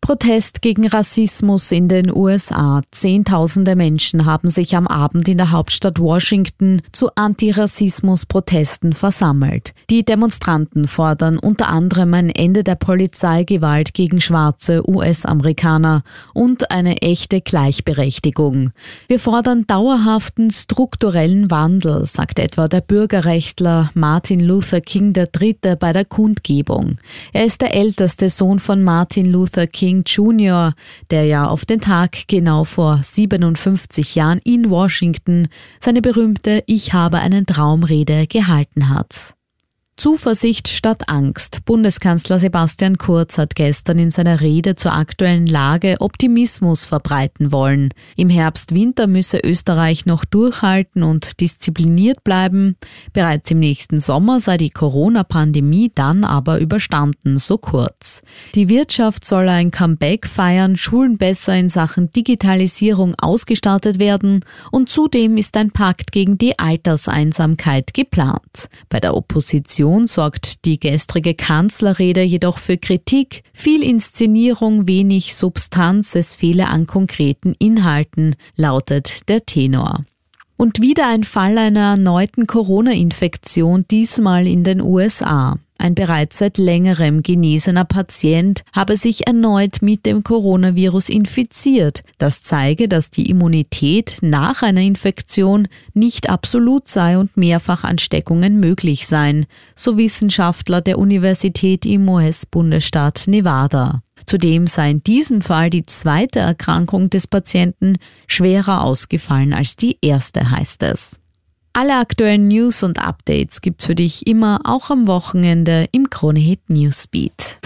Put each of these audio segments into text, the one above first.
Protest gegen Rassismus in den USA. Zehntausende Menschen haben sich am Abend in der Hauptstadt Washington zu Antirassismus-Protesten versammelt. Die Demonstranten fordern unter anderem ein Ende der Polizeigewalt gegen schwarze US-Amerikaner und eine echte Gleichberechtigung. Wir fordern dauerhaften strukturellen Wandel, sagt etwa der Bürgerrechtler Martin Luther King III. bei der Kundgebung. Er ist der älteste Sohn von Martin Luther King King Jr., der ja auf den Tag genau vor 57 Jahren in Washington seine berühmte Ich habe einen Traumrede gehalten hat. Zuversicht statt Angst. Bundeskanzler Sebastian Kurz hat gestern in seiner Rede zur aktuellen Lage Optimismus verbreiten wollen. Im Herbst-Winter müsse Österreich noch durchhalten und diszipliniert bleiben. Bereits im nächsten Sommer sei die Corona-Pandemie dann aber überstanden, so kurz. Die Wirtschaft soll ein Comeback feiern, Schulen besser in Sachen Digitalisierung ausgestattet werden und zudem ist ein Pakt gegen die Alterseinsamkeit geplant. Bei der Opposition Diskussion sorgt die gestrige Kanzlerrede jedoch für Kritik. Viel Inszenierung, wenig Substanz, es fehle an konkreten Inhalten, lautet der Tenor. Und wieder ein Fall einer erneuten Corona-Infektion, diesmal in den USA. Ein bereits seit längerem genesener Patient habe sich erneut mit dem Coronavirus infiziert. Das zeige, dass die Immunität nach einer Infektion nicht absolut sei und Mehrfachansteckungen möglich seien, so Wissenschaftler der Universität im US-Bundesstaat Nevada. Zudem sei in diesem Fall die zweite Erkrankung des Patienten schwerer ausgefallen als die erste, heißt es. Alle aktuellen News und Updates gibt's für dich immer auch am Wochenende im Kronehit Newsbeat.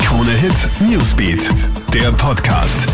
Kronehit Newsbeat, der Podcast.